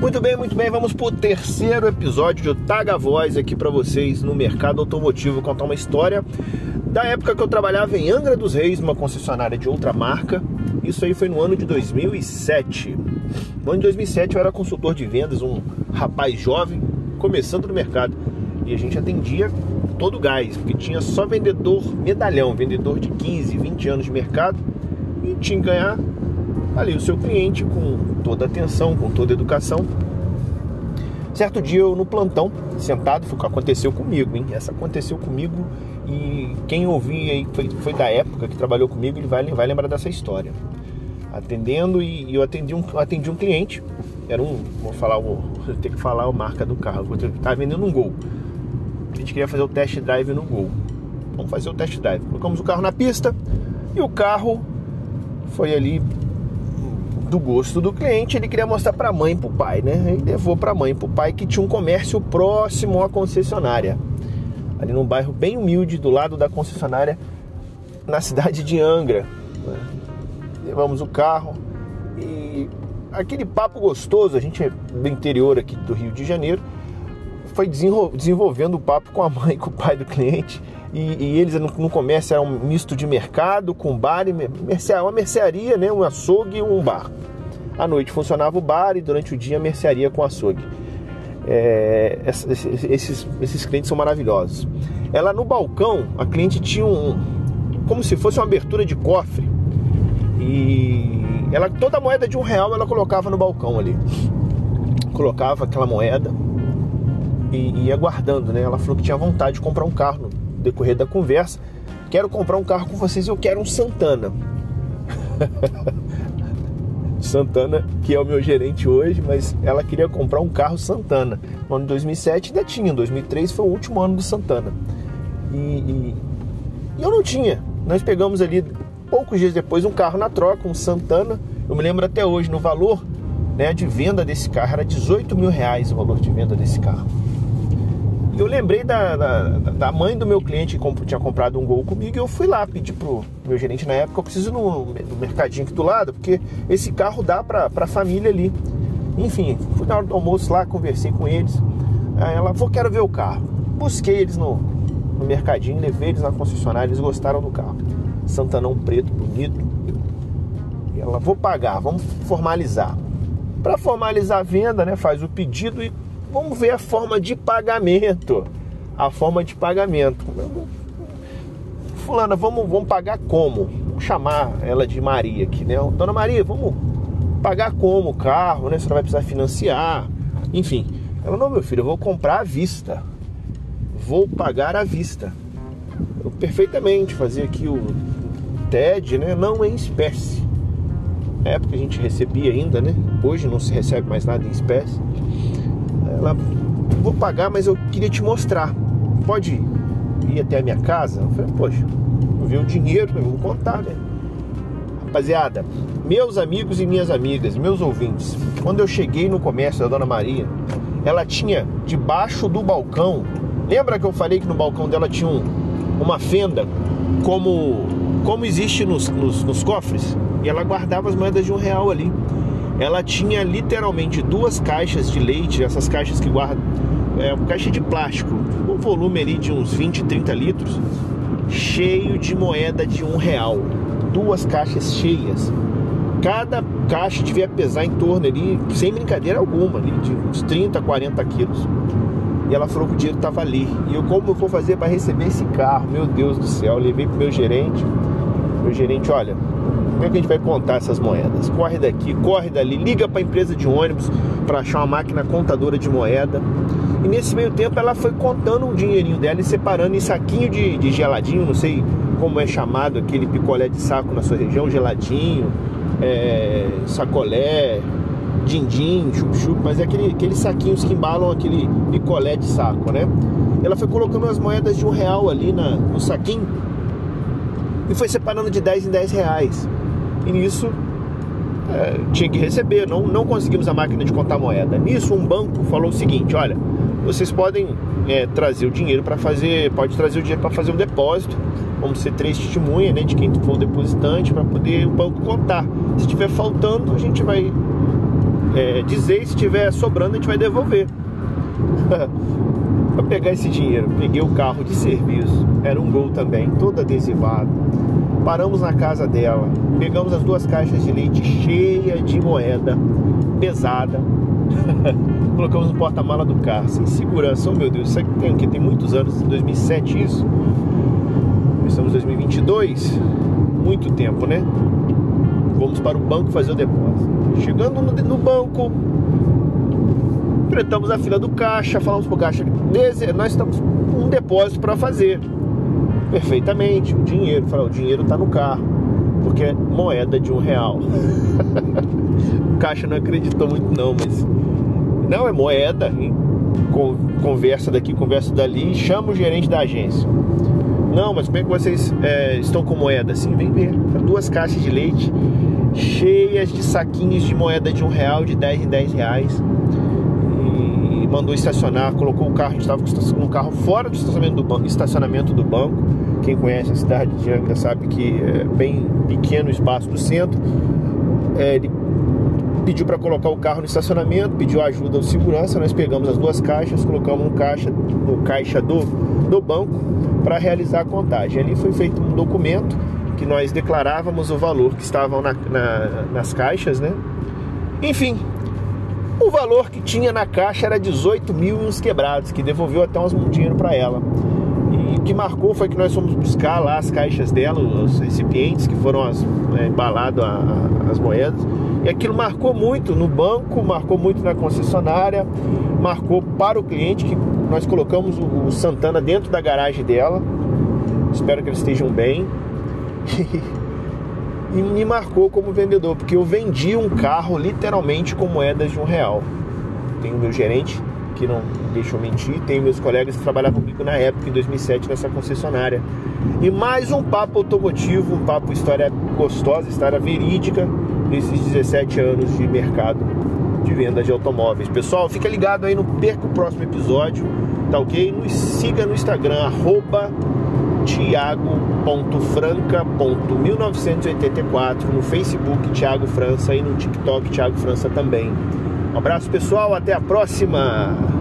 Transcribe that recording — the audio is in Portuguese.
Muito bem, muito bem. Vamos para o terceiro episódio de Taga Voz aqui para vocês no mercado automotivo contar uma história da época que eu trabalhava em Angra dos Reis, numa concessionária de outra marca. Isso aí foi no ano de 2007. No ano de 2007 eu era consultor de vendas, um rapaz jovem começando no mercado e a gente atendia todo o gás, porque tinha só vendedor medalhão, vendedor de 15, 20 anos de mercado e tinha que ganhar ali o seu cliente com toda atenção, com toda educação. Certo dia eu no plantão, sentado, foi o que aconteceu comigo, hein? Essa aconteceu comigo e quem ouvir aí foi, foi da época que trabalhou comigo, ele vai, vai lembrar dessa história. Atendendo e, e eu atendi um, atendi um cliente, era um, vou falar, vou ter que falar a marca do carro, estava vendendo um Gol. A gente queria fazer o test drive no Gol. Vamos fazer o test drive. Colocamos o carro na pista e o carro foi ali do gosto do cliente, ele queria mostrar para a mãe, para o pai, né? Ele levou para a mãe, para o pai que tinha um comércio próximo à concessionária, ali num bairro bem humilde do lado da concessionária, na cidade de Angra. Levamos o carro e aquele papo gostoso, a gente é do interior aqui do Rio de Janeiro, foi desenvolvendo o papo com a mãe e com o pai do cliente. E, e eles no, no, comércio era um misto de mercado com bar e mercearia, uma mercearia, né, um açougue e um bar. À noite funcionava o bar e durante o dia a mercearia com açougue. É, esses, esses clientes são maravilhosos. Ela no balcão, a cliente tinha um como se fosse uma abertura de cofre e ela toda moeda de um real ela colocava no balcão ali, colocava aquela moeda e ia guardando, né? Ela falou que tinha vontade de comprar um carro no decorrer da conversa. Quero comprar um carro com vocês, eu quero um Santana. Santana, que é o meu gerente hoje, mas ela queria comprar um carro Santana. No ano de 2007 ainda tinha, 2003 foi o último ano do Santana. E, e, e, eu não tinha. Nós pegamos ali, poucos dias depois, um carro na troca, um Santana. Eu me lembro até hoje, no valor né, de venda desse carro, era 18 mil reais o valor de venda desse carro eu lembrei da, da, da, mãe do meu cliente que tinha comprado um gol comigo e eu fui lá pedir pro meu gerente na época, eu preciso no, no mercadinho aqui do lado, porque esse carro dá pra, pra família ali. Enfim, fui na hora do almoço lá, conversei com eles. Aí ela, vou, quero ver o carro. Busquei eles no, no mercadinho, levei eles na concessionária, eles gostaram do carro. Santanão preto, bonito. E ela, vou pagar, vamos formalizar. Para formalizar a venda, né, faz o pedido e Vamos ver a forma de pagamento. A forma de pagamento. Fulana, vamos, vamos pagar como? Vou chamar ela de Maria aqui, né? Dona Maria, vamos pagar como o carro, né? Você vai precisar financiar. Enfim. Ela, não, meu filho, eu vou comprar à vista. Vou pagar à vista. Eu perfeitamente fazer aqui o TED, né? Não em espécie. Na época a gente recebia ainda, né? Hoje não se recebe mais nada em espécie. Ela, vou pagar, mas eu queria te mostrar. Pode ir até a minha casa? Eu falei, poxa, eu vi o dinheiro, eu vou contar, né? Rapaziada, meus amigos e minhas amigas, meus ouvintes, quando eu cheguei no comércio da Dona Maria, ela tinha debaixo do balcão, lembra que eu falei que no balcão dela tinha um, uma fenda como, como existe nos, nos, nos cofres? E ela guardava as moedas de um real ali ela tinha literalmente duas caixas de leite, essas caixas que guardam, é, uma caixa de plástico, um volume ali de uns 20, 30 litros, cheio de moeda de um real. Duas caixas cheias. Cada caixa devia pesar em torno ali, sem brincadeira alguma, ali, de uns 30, 40 quilos. E ela falou que o dinheiro estava ali. E eu, como eu vou fazer para receber esse carro? Meu Deus do céu, eu levei pro meu gerente. Meu gerente, olha, como é que a gente vai contar essas moedas? Corre daqui, corre dali, liga para a empresa de ônibus para achar uma máquina contadora de moeda. E nesse meio tempo ela foi contando o dinheirinho dela e separando em saquinho de, de geladinho, não sei como é chamado aquele picolé de saco na sua região, geladinho, é, sacolé, din-din, chup-chup, mas é aquele, aqueles saquinhos que embalam aquele picolé de saco, né? Ela foi colocando as moedas de um real ali na, no saquinho e foi separando de 10 em 10 reais. E nisso é, tinha que receber, não, não conseguimos a máquina de contar moeda. Nisso um banco falou o seguinte, olha, vocês podem é, trazer o dinheiro para fazer, pode trazer o dinheiro para fazer um depósito. Vamos ser três testemunhas, né, de quem for o depositante para poder o banco contar. Se estiver faltando, a gente vai é, dizer se tiver sobrando a gente vai devolver. para pegar esse dinheiro, peguei o carro de serviço, era um gol também, todo adesivado. Paramos na casa dela, pegamos as duas caixas de leite cheias de moeda pesada. Colocamos no porta-mala do carro, sem segurança. Oh meu Deus, isso aqui tem que tem muitos anos, 2007 isso. Estamos em 2022, muito tempo, né? Vamos para o banco fazer o depósito. Chegando no, no banco, enfrentamos a fila do caixa, falamos pro caixa, nós estamos com um depósito para fazer. Perfeitamente, o dinheiro, falou, o dinheiro está no carro, porque é moeda de um real. o caixa não acreditou muito não, mas não é moeda, hein? conversa daqui, conversa dali, chama o gerente da agência. Não, mas como é que vocês é, estão com moeda? Sim, vem ver. Duas caixas de leite cheias de saquinhos de moeda de um real, de 10 em 10 reais mandou estacionar, colocou o carro, a gente estava com um carro fora do estacionamento do banco, estacionamento do banco. Quem conhece a cidade de Angra sabe que é bem pequeno o espaço do centro. É, ele pediu para colocar o carro no estacionamento, pediu ajuda ao segurança, nós pegamos as duas caixas, colocamos no caixa, no caixa do, do banco para realizar a contagem. Ali foi feito um documento que nós declarávamos o valor que estavam na, na, nas caixas, né? Enfim, o valor que tinha na caixa era 18 mil e uns quebrados, que devolveu até uns dinheiro para ela. E o que marcou foi que nós fomos buscar lá as caixas dela, os recipientes que foram as, é, embalados as moedas. E aquilo marcou muito no banco, marcou muito na concessionária, marcou para o cliente que nós colocamos o, o Santana dentro da garagem dela. Espero que eles estejam bem. e me marcou como vendedor, porque eu vendi um carro literalmente com moedas de um real. Tem o meu gerente, que não deixou mentir, tem meus colegas que trabalhavam comigo na época, em 2007, nessa concessionária. E mais um papo automotivo, um papo história gostosa, história verídica desses 17 anos de mercado de venda de automóveis. Pessoal, fica ligado aí, não perca o próximo episódio, tá ok? Nos siga no Instagram, arroba tiago.franca.1984, no Facebook Tiago França e no TikTok Tiago França também. Um abraço pessoal, até a próxima!